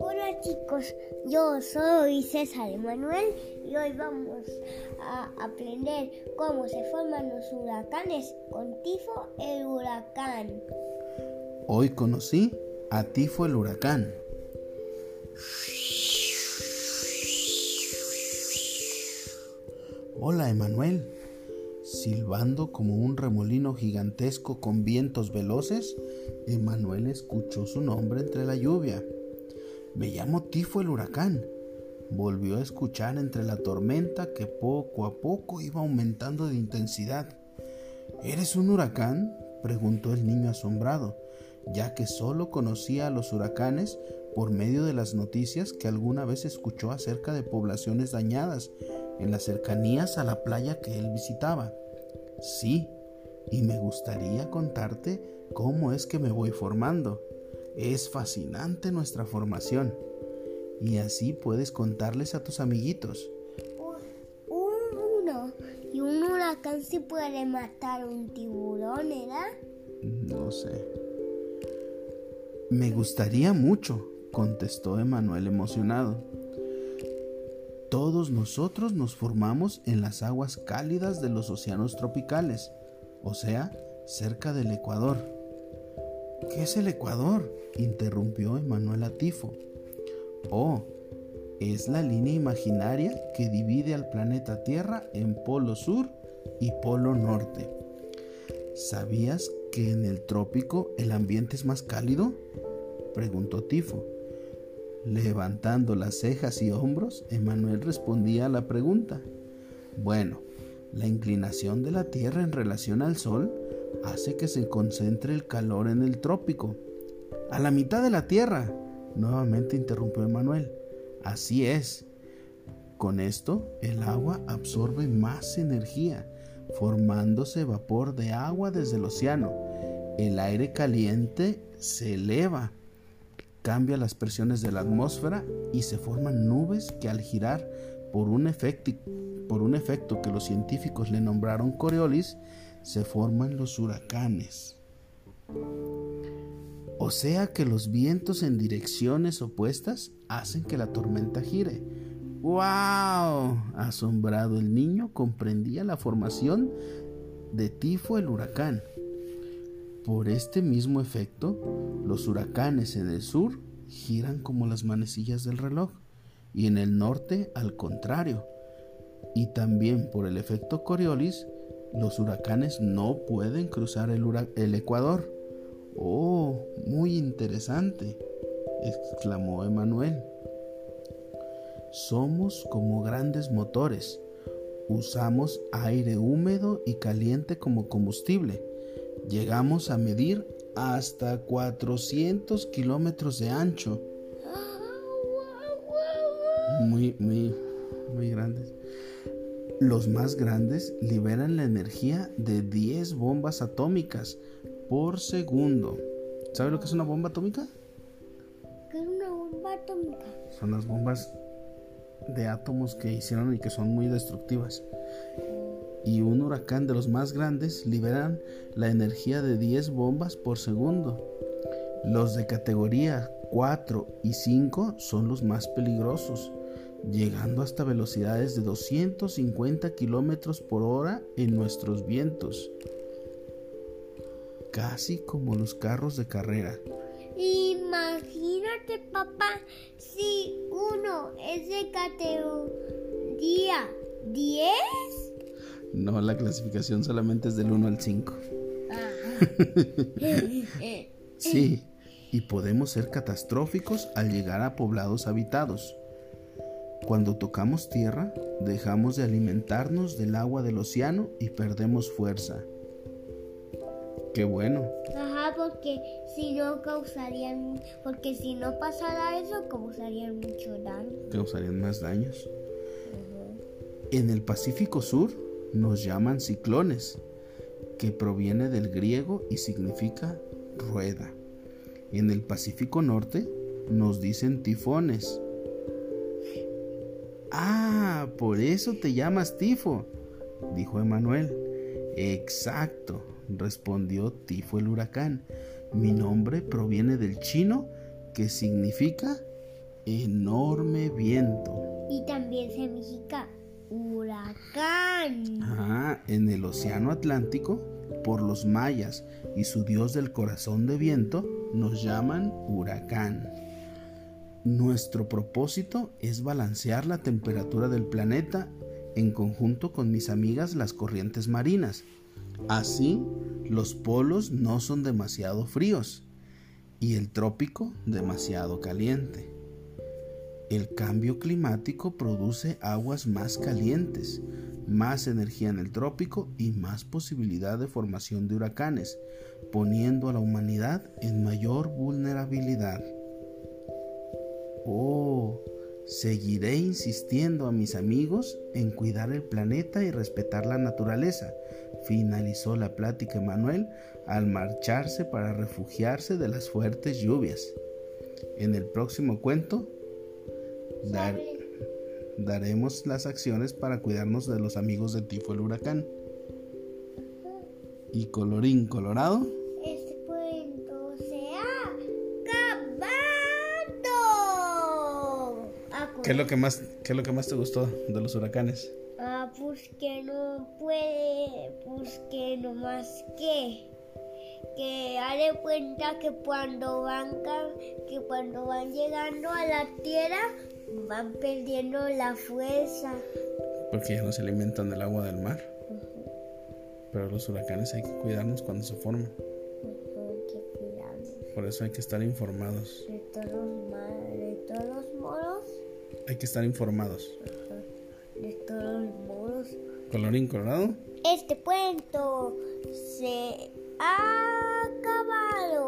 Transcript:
Hola chicos, yo soy César Emanuel y hoy vamos a aprender cómo se forman los huracanes con Tifo el huracán. Hoy conocí a Tifo el huracán. Hola, Emanuel. Silbando como un remolino gigantesco con vientos veloces, Emanuel escuchó su nombre entre la lluvia. Me llamo Tifo el huracán. Volvió a escuchar entre la tormenta que poco a poco iba aumentando de intensidad. ¿Eres un huracán? preguntó el niño asombrado, ya que solo conocía a los huracanes por medio de las noticias que alguna vez escuchó acerca de poblaciones dañadas en las cercanías a la playa que él visitaba. Sí, y me gustaría contarte cómo es que me voy formando. Es fascinante nuestra formación. Y así puedes contarles a tus amiguitos. Uno y un huracán sí puede matar un tiburón, ¿verdad? No sé. Me gustaría mucho, contestó Emanuel emocionado. Todos nosotros nos formamos en las aguas cálidas de los océanos tropicales, o sea, cerca del Ecuador. ¿Qué es el Ecuador? interrumpió Emanuel Atifo. Oh, es la línea imaginaria que divide al planeta Tierra en Polo Sur y Polo Norte. ¿Sabías que en el trópico el ambiente es más cálido? preguntó Tifo. Levantando las cejas y hombros, Emanuel respondía a la pregunta. Bueno, la inclinación de la Tierra en relación al Sol hace que se concentre el calor en el trópico. A la mitad de la Tierra, nuevamente interrumpió Emanuel. Así es. Con esto, el agua absorbe más energía, formándose vapor de agua desde el océano. El aire caliente se eleva cambia las presiones de la atmósfera y se forman nubes que al girar por un, efecto, por un efecto que los científicos le nombraron Coriolis, se forman los huracanes. O sea que los vientos en direcciones opuestas hacen que la tormenta gire. ¡Wow! Asombrado el niño comprendía la formación de tifo el huracán. Por este mismo efecto, los huracanes en el sur giran como las manecillas del reloj y en el norte al contrario. Y también por el efecto Coriolis, los huracanes no pueden cruzar el, Ecuador. Oh, muy interesante, exclamó Emanuel. Somos como grandes motores. Usamos aire húmedo y caliente como combustible Llegamos a medir hasta 400 kilómetros de ancho. Muy, muy, muy grandes. Los más grandes liberan la energía de 10 bombas atómicas por segundo. ¿Sabe lo que es una bomba atómica? ¿Qué es una bomba atómica? Son las bombas de átomos que hicieron y que son muy destructivas y un huracán de los más grandes liberan la energía de 10 bombas por segundo. Los de categoría 4 y 5 son los más peligrosos, llegando hasta velocidades de 250 kilómetros por hora en nuestros vientos, casi como los carros de carrera. Imagínate, papá, si uno es de categoría 10 no, la clasificación solamente es del 1 al 5. sí, y podemos ser catastróficos al llegar a poblados habitados. Cuando tocamos tierra, dejamos de alimentarnos del agua del océano y perdemos fuerza. Qué bueno. Ajá, porque si no causarían, porque si no pasara eso, causarían mucho daño. Causarían más daños. En el Pacífico Sur, nos llaman ciclones, que proviene del griego y significa rueda. En el Pacífico Norte nos dicen tifones. Ah, por eso te llamas tifo, dijo Emanuel. Exacto, respondió Tifo el huracán. Mi nombre proviene del chino que significa enorme viento. Y también significa huracán. Ah, en el Océano Atlántico, por los mayas y su dios del corazón de viento, nos llaman huracán. Nuestro propósito es balancear la temperatura del planeta en conjunto con mis amigas las corrientes marinas. Así, los polos no son demasiado fríos y el trópico demasiado caliente. El cambio climático produce aguas más calientes, más energía en el trópico y más posibilidad de formación de huracanes, poniendo a la humanidad en mayor vulnerabilidad. Oh, seguiré insistiendo a mis amigos en cuidar el planeta y respetar la naturaleza, finalizó la plática Manuel al marcharse para refugiarse de las fuertes lluvias. En el próximo cuento daremos las acciones para cuidarnos de los amigos de tifo el huracán. Y colorín colorado. Este cuento se ha acabado. ¿Qué es lo que más, qué es lo que más te gustó de los huracanes? Ah, pues que no puede, pues que no más que que haré cuenta que cuando van que cuando van llegando a la tierra van perdiendo la fuerza. Porque ya no se alimentan del agua del mar. Pero los huracanes hay que cuidarnos cuando se forman. Por eso hay que estar informados. De todos, de todos modos. Hay que estar informados. De todos modos. Colorín colorado. Este cuento se ha acabado.